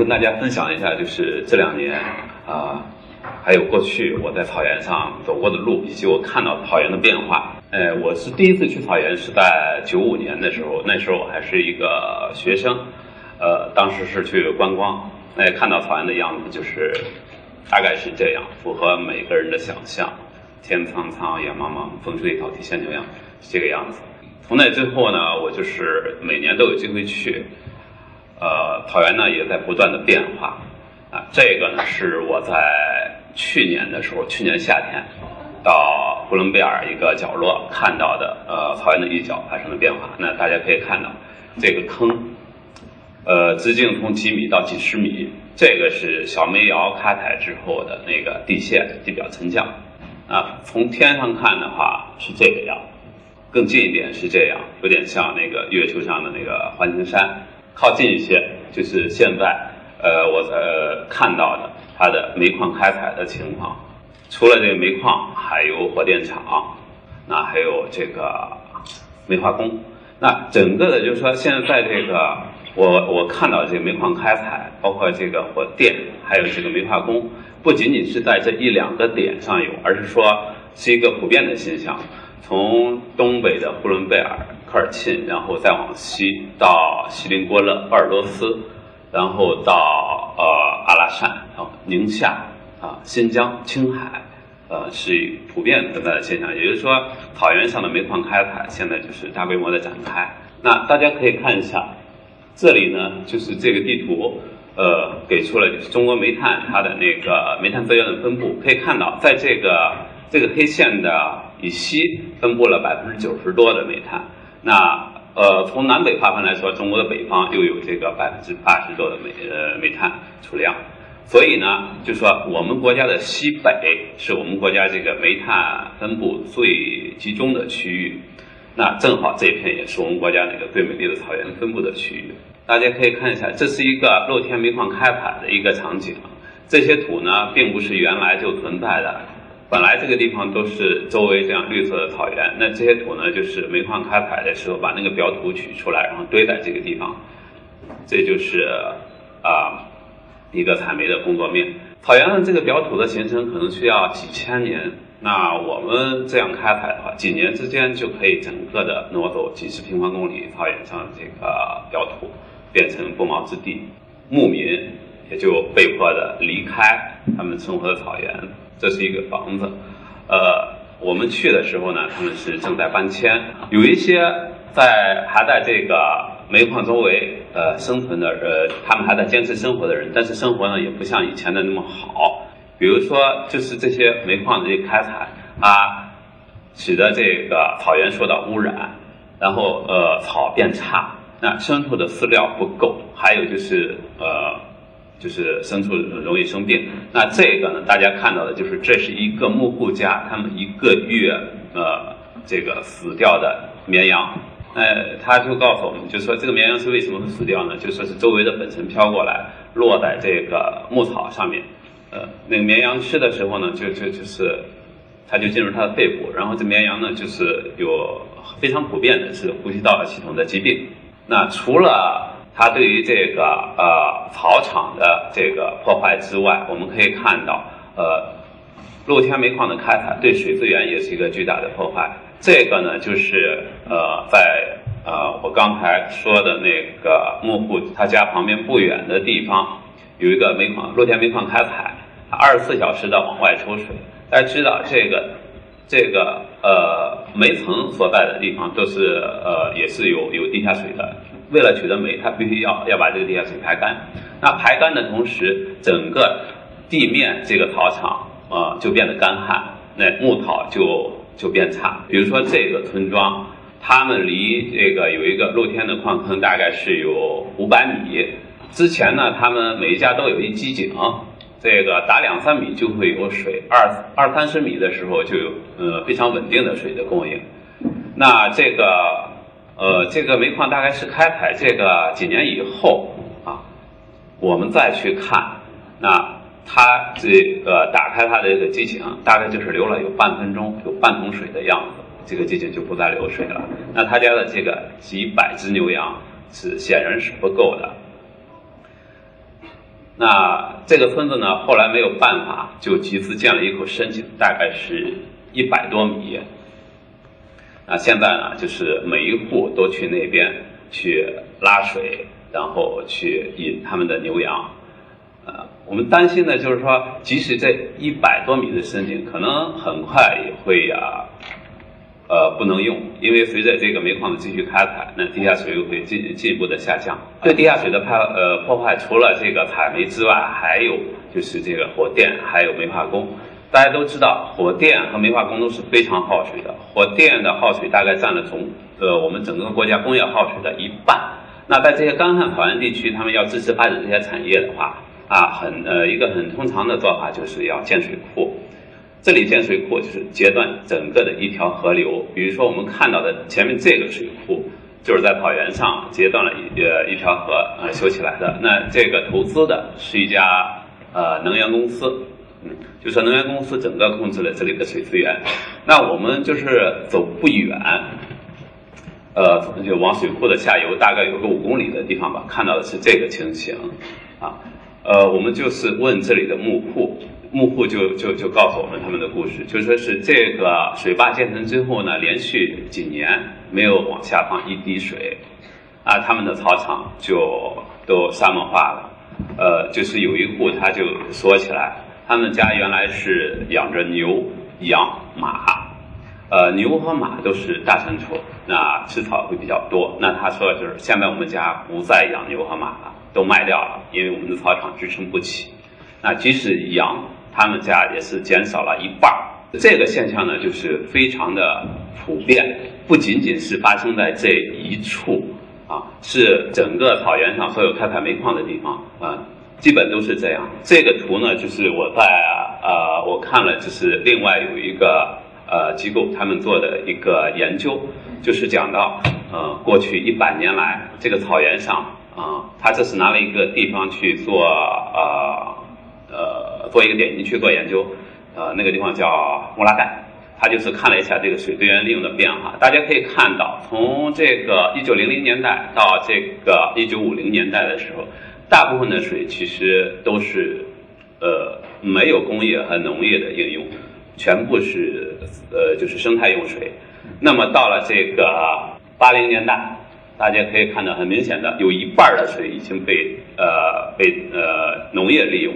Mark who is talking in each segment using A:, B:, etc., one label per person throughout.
A: 跟大家分享一下，就是这两年啊，还有过去我在草原上走过的路，以及我看到草原的变化。呃，我是第一次去草原是在九五年的时候，那时候我还是一个学生，呃，当时是去观光，那看到草原的样子就是大概是这样，符合每个人的想象，天苍苍，野茫茫，风吹草低见牛羊，是这个样子。从那之后呢，我就是每年都有机会去。呃，草原呢也在不断的变化，啊，这个呢是我在去年的时候，去年夏天到呼伦贝尔一个角落看到的，呃，草原的一角发生了变化。那大家可以看到，这个坑，呃，直径从几米到几十米，这个是小煤窑开采之后的那个地陷、地表沉降。啊，从天上看的话是这个样，更近一点是这样，有点像那个月球上的那个环形山。靠近一些，就是现在，呃，我呃看到的它的煤矿开采的情况。除了这个煤矿，还有火电厂，那还有这个煤化工。那整个的，就是说，现在这个我我看到这个煤矿开采，包括这个火电，还有这个煤化工，不仅仅是在这一两个点上有，而是说是一个普遍的现象。从东北的呼伦贝尔。科尔沁，然后再往西到锡林郭勒、鄂尔多斯，然后到呃阿拉善啊、宁夏啊、新疆、青海，呃是普遍存在的现象。也就是说，草原上的煤矿开采现在就是大规模的展开。那大家可以看一下，这里呢就是这个地图，呃给出了就是中国煤炭它的那个煤炭资源的分布。可以看到，在这个这个黑线的以西分布了百分之九十多的煤炭。那呃，从南北划分来说，中国的北方又有这个百分之八十多的煤呃煤炭储量，所以呢，就说我们国家的西北是我们国家这个煤炭分布最集中的区域，那正好这一片也是我们国家那个最美丽的草原分布的区域。大家可以看一下，这是一个露天煤矿开采的一个场景，这些土呢，并不是原来就存在的。本来这个地方都是周围这样绿色的草原，那这些土呢，就是煤矿开采的时候把那个表土取出来，然后堆在这个地方，这就是啊一个采煤的工作面。草原上这个表土的形成可能需要几千年，那我们这样开采的话，几年之间就可以整个的挪走几十平方公里草原上这个表土，变成不毛之地，牧民也就被迫的离开他们生活的草原。这是一个房子，呃，我们去的时候呢，他们是正在搬迁，有一些在还在这个煤矿周围呃生存的呃，他们还在坚持生活的人，但是生活呢也不像以前的那么好，比如说就是这些煤矿的开采啊，使得这个草原受到污染，然后呃草变差，那牲畜的饲料不够，还有就是呃。就是牲畜容易生病，那这个呢？大家看到的就是这是一个牧户家，他们一个月呃这个死掉的绵羊，呃，他就告诉我们，就说这个绵羊是为什么会死掉呢？就说是周围的粉尘飘过来，落在这个牧草上面，呃，那个绵羊吃的时候呢，就就就是，它就进入它的肺部，然后这绵羊呢就是有非常普遍的是呼吸道系统的疾病，那除了。它对于这个呃草场的这个破坏之外，我们可以看到，呃，露天煤矿的开采对水资源也是一个巨大的破坏。这个呢，就是呃在呃我刚才说的那个木户他家旁边不远的地方，有一个煤矿，露天煤矿开采，二十四小时的往外抽水。大家知道这个这个呃煤层所在的地方都是呃也是有有地下水的。为了取得煤，它必须要要把这个地下水排干。那排干的同时，整个地面这个草场啊就变得干旱，那牧草就就变差。比如说这个村庄，他们离这个有一个露天的矿坑，大概是有五百米。之前呢，他们每一家都有一机井，这个打两三米就会有水，二二三十米的时候就有呃非常稳定的水的供应。那这个。呃，这个煤矿大概是开采这个几年以后啊，我们再去看，那它这个打开它的这个机井，大概就是流了有半分钟，有半桶水的样子，这个机井就不再流水了。那他家的这个几百只牛羊是显然是不够的。那这个村子呢，后来没有办法，就集资建了一口深井，大概是一百多米。那现在呢，就是每一户都去那边去拉水，然后去引他们的牛羊。呃，我们担心的就是说，即使这一百多米的深井，可能很快也会呀。呃，不能用，因为随着这个煤矿的继续开采，那地下水又会进进一步的下降。对地下水的破呃破坏，除了这个采煤之外，还有就是这个火电，还有煤化工。大家都知道，火电和煤化工都是非常耗水的。火电的耗水大概占了总呃我们整个国家工业耗水的一半。那在这些干旱草原地区，他们要支持发展这些产业的话，啊，很呃一个很通常的做法就是要建水库。这里建水库就是截断整个的一条河流，比如说我们看到的前面这个水库，就是在草原上截断了一呃一条河呃修起来的。那这个投资的是一家呃能源公司，嗯，就是能源公司整个控制了这里的水资源。那我们就是走不远，呃，就往水库的下游大概有个五公里的地方吧，看到的是这个情形，啊，呃，我们就是问这里的木户。幕户就就就告诉我们他们的故事，就说是这个水坝建成之后呢，连续几年没有往下放一滴水，啊，他们的草场就都沙漠化了。呃，就是有一户他就说起来，他们家原来是养着牛、羊、马，呃，牛和马都是大牲畜，那吃草会比较多。那他说就是现在我们家不再养牛和马了，都卖掉了，因为我们的草场支撑不起。那即使羊。他们家也是减少了一半儿，这个现象呢，就是非常的普遍，不仅仅是发生在这一处啊，是整个草原上所有开采煤矿的地方啊，基本都是这样。这个图呢，就是我在呃，我看了，就是另外有一个呃机构他们做的一个研究，就是讲到呃，过去一百年来，这个草原上啊，他这是拿了一个地方去做呃。呃，做一个点进去做研究，呃，那个地方叫乌拉盖，他就是看了一下这个水资源利用的变化。大家可以看到，从这个一九零零年代到这个一九五零年代的时候，大部分的水其实都是呃没有工业和农业的应用，全部是呃就是生态用水。那么到了这个八零年代。大家可以看到，很明显的，有一半的水已经被呃被呃农业利用。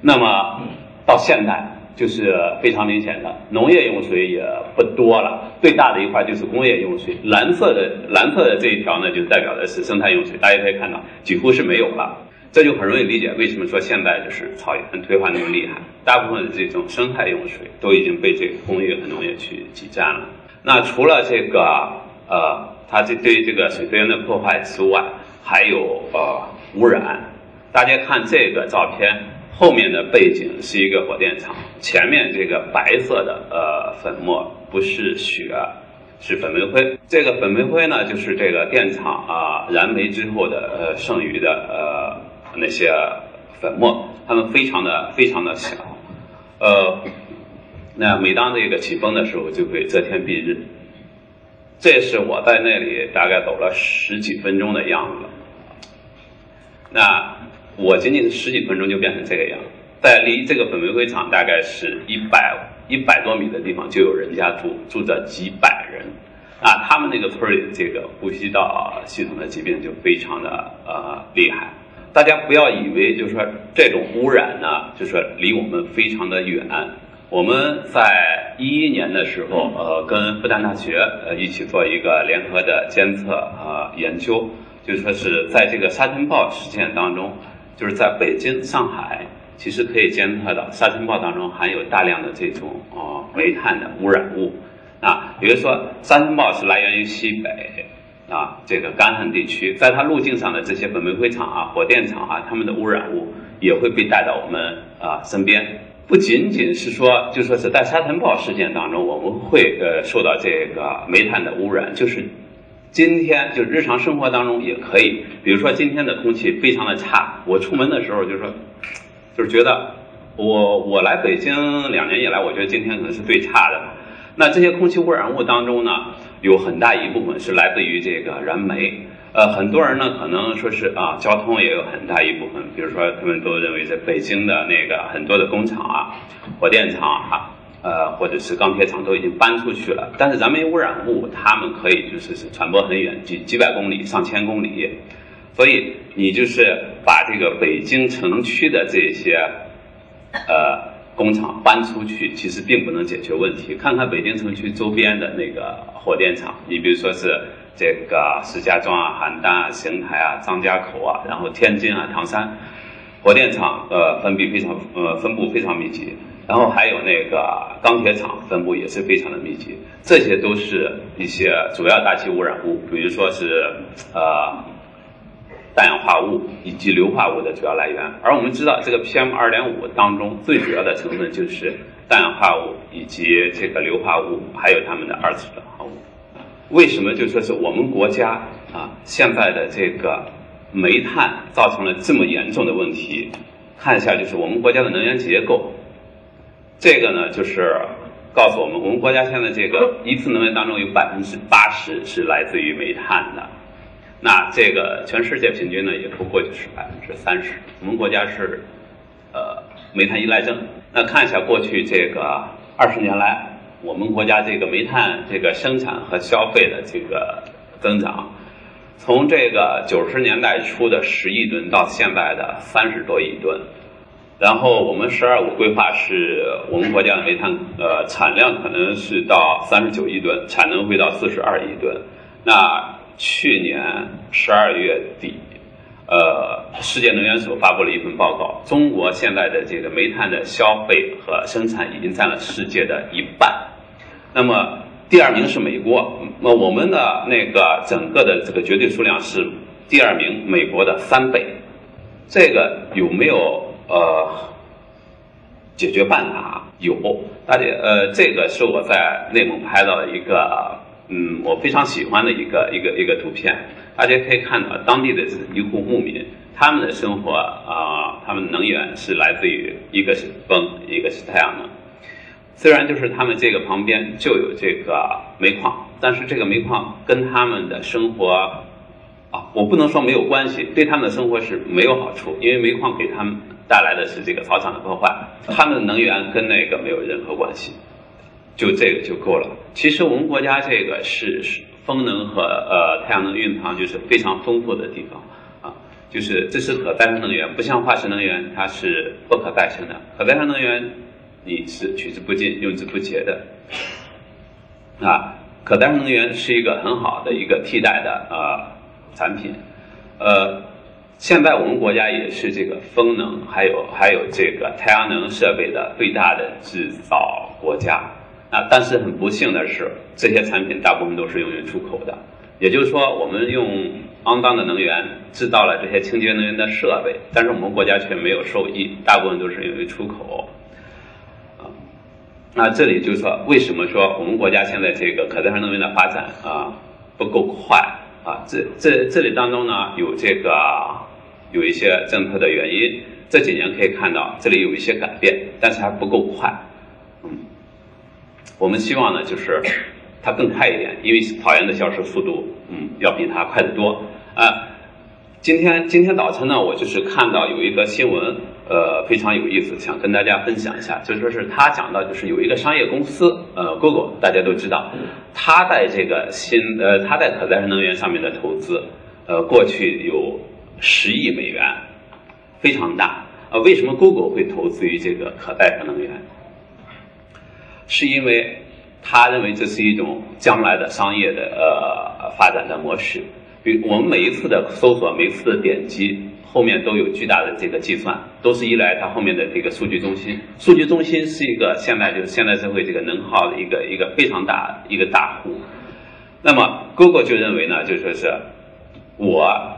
A: 那么到现在就是非常明显的，农业用水也不多了。最大的一块就是工业用水，蓝色的蓝色的这一条呢，就代表的是生态用水。大家可以看到，几乎是没有了。这就很容易理解为什么说现在就是草原退化那么厉害。大部分的这种生态用水都已经被这个工业和农业去挤占了。那除了这个呃。它这对这个水资源的破坏之外，还有呃污染。大家看这个照片，后面的背景是一个火电厂，前面这个白色的呃粉末不是雪，是粉煤灰。这个粉煤灰呢，就是这个电厂啊燃煤之后的呃剩余的呃那些粉末，它们非常的非常的小，呃，那每当这个起风的时候，就会遮天蔽日。这是我在那里大概走了十几分钟的样子。那我仅仅是十几分钟就变成这个样，在离这个粉煤灰厂大概是一百一百多米的地方，就有人家住，住着几百人。啊，他们那个村里这个呼吸道系统的疾病就非常的呃厉害。大家不要以为就是说这种污染呢，就是说离我们非常的远。我们在一一年的时候，呃，跟复旦大学呃一起做一个联合的监测呃研究，就是说是在这个沙尘暴事件当中，就是在北京、上海，其实可以监测到沙尘暴当中含有大量的这种呃煤炭的污染物啊，比如说沙尘暴是来源于西北啊这个干旱地区，在它路径上的这些粉煤灰厂啊、火电厂啊，它们的污染物也会被带到我们啊身边。不仅仅是说，就说是在沙尘暴事件当中，我们会呃受到这个煤炭的污染，就是今天就日常生活当中也可以，比如说今天的空气非常的差，我出门的时候就说，就是觉得我我来北京两年以来，我觉得今天可能是最差的。那这些空气污染物当中呢，有很大一部分是来自于这个燃煤，呃，很多人呢可能说是啊，交通也有很大一部分，比如说他们都认为在北京的那个很多的工厂啊、火电厂啊，呃，或者是钢铁厂都已经搬出去了。但是燃煤污染物，它们可以就是是传播很远，几几百公里、上千公里。所以你就是把这个北京城区的这些呃工厂搬出去，其实并不能解决问题。看看北京城区周边的那个火电厂，你比如说是。这个石家庄啊、邯郸啊、邢台啊、张家口啊，然后天津啊、唐山，火电厂呃分布非常呃分布非常密集，然后还有那个钢铁厂分布也是非常的密集，这些都是一些主要大气污染物，比如说是呃氮氧化物以及硫化物的主要来源。而我们知道，这个 PM 二点五当中最主要的成分就是氮氧化物以及这个硫化物，还有它们的二次转化物。为什么就说是我们国家啊现在的这个煤炭造成了这么严重的问题？看一下就是我们国家的能源结构，这个呢就是告诉我们，我们国家现在这个一次能源当中有百分之八十是来自于煤炭的，那这个全世界平均呢也不过就是百分之三十，我们国家是呃煤炭依赖症。那看一下过去这个二十年来。我们国家这个煤炭这个生产和消费的这个增长，从这个九十年代初的十亿吨到现在的三十多亿吨，然后我们“十二五”规划是我们国家的煤炭呃产量可能是到三十九亿吨，产能会到四十二亿吨。那去年十二月底，呃，世界能源署发布了一份报告，中国现在的这个煤炭的消费和生产已经占了世界的一半。那么第二名是美国，那我们的那个整个的这个绝对数量是第二名美国的三倍，这个有没有呃解决办法？有，大家呃，这个是我在内蒙拍到的一个嗯，我非常喜欢的一个一个一个图片，大家可以看到当地的一户牧民，他们的生活啊，他们能源是来自于一个是风，一个是太阳能。虽然就是他们这个旁边就有这个煤矿，但是这个煤矿跟他们的生活啊，我不能说没有关系，对他们的生活是没有好处，因为煤矿给他们带来的是这个草场的破坏，他们的能源跟那个没有任何关系，就这个就够了。其实我们国家这个是风能和呃太阳能蕴藏就是非常丰富的地方啊，就是这是可再生能源，不像化石能源，它是不可再生的，可再生能源。你是取之不尽、用之不竭的啊！可再生能源是一个很好的一个替代的呃产品，呃，现在我们国家也是这个风能还有还有这个太阳能设备的最大的制造国家啊！但是很不幸的是，这些产品大部分都是用于出口的，也就是说，我们用肮脏的能源制造了这些清洁能源的设备，但是我们国家却没有受益，大部分都是用于出口。啊那这里就是说，为什么说我们国家现在这个可再生能源的发展啊不够快啊？这这这里当中呢有这个有一些政策的原因。这几年可以看到这里有一些改变，但是还不够快。嗯，我们希望呢就是它更快一点，因为草原的消失速度嗯要比它快得多啊。今天今天早晨呢，我就是看到有一个新闻。呃，非常有意思，想跟大家分享一下，就说是他讲到，就是有一个商业公司，呃，Google，大家都知道，他在这个新，呃，他在可再生能源上面的投资，呃，过去有十亿美元，非常大。啊，为什么 Google 会投资于这个可再生能源？是因为他认为这是一种将来的商业的呃发展的模式。比我们每一次的搜索，每一次的点击。后面都有巨大的这个计算，都是依赖它后面的这个数据中心。数据中心是一个现在就是现代社会这个能耗的一个一个非常大一个大户。那么，Google 就认为呢，就说是我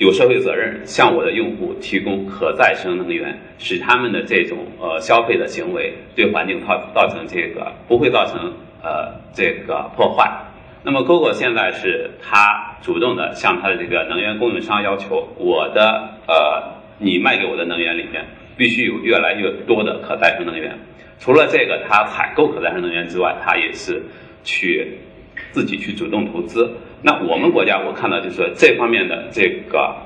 A: 有社会责任向我的用户提供可再生能源，使他们的这种呃消费的行为对环境造造成这个不会造成呃这个破坏。那么，Google 现在是它主动的向它的这个能源供应商要求，我的呃，你卖给我的能源里面必须有越来越多的可再生能源。除了这个，它采购可再生能源之外，它也是去自己去主动投资。那我们国家我看到就是说这方面的这个，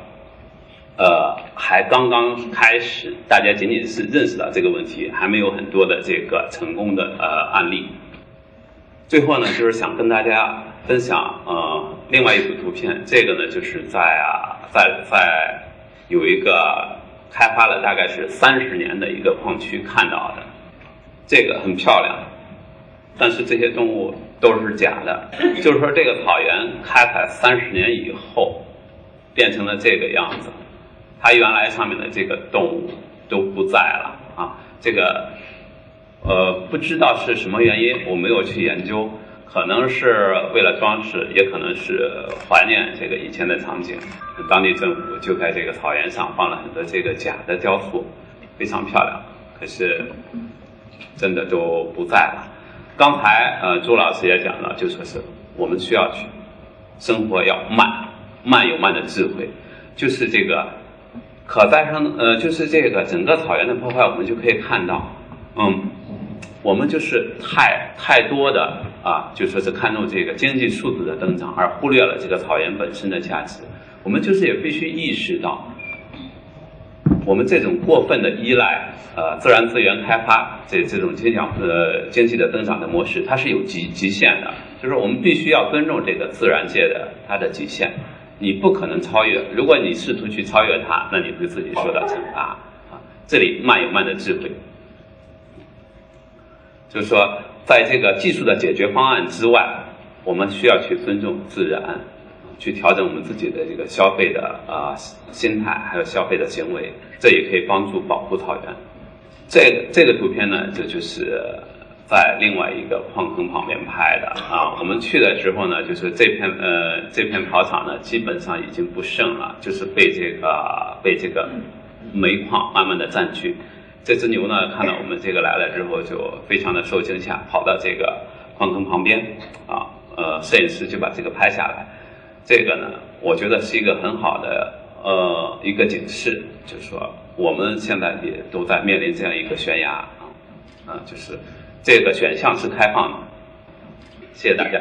A: 呃，还刚刚开始，大家仅仅是认识到这个问题，还没有很多的这个成功的呃案例。最后呢，就是想跟大家分享呃另外一组图片，这个呢就是在啊在在有一个开发了大概是三十年的一个矿区看到的，这个很漂亮，但是这些动物。都是假的，就是说这个草原开采三十年以后，变成了这个样子，它原来上面的这个动物都不在了啊。这个呃不知道是什么原因，我没有去研究，可能是为了装饰，也可能是怀念这个以前的场景。当地政府就在这个草原上放了很多这个假的雕塑，非常漂亮，可是真的都不在了。刚才呃，朱老师也讲了，就说是我们需要去生活要慢，慢有慢的智慧，就是这个可再生呃，就是这个整个草原的破坏，我们就可以看到，嗯，我们就是太太多的啊，就说是看重这个经济数字的增长，而忽略了这个草原本身的价值。我们就是也必须意识到。我们这种过分的依赖呃自然资源开发这这种经济呃经济的增长的模式，它是有极极限的，就是我们必须要尊重这个自然界的它的极限，你不可能超越。如果你试图去超越它，那你会自己受到惩罚啊。这里慢有慢的智慧，就是说，在这个技术的解决方案之外，我们需要去尊重自然。去调整我们自己的这个消费的啊心态，还有消费的行为，这也可以帮助保护草原。这这个图片呢，这就是在另外一个矿坑旁边拍的啊。我们去的时候呢，就是这片呃这片跑场呢，基本上已经不剩了，就是被这个被这个煤矿慢慢的占据。这只牛呢，看到我们这个来了之后，就非常的受惊吓，跑到这个矿坑旁边啊，呃，摄影师就把这个拍下来。这个呢，我觉得是一个很好的呃一个警示，就是说我们现在也都在面临这样一个悬崖啊，啊，就是这个选项是开放的。谢谢大家。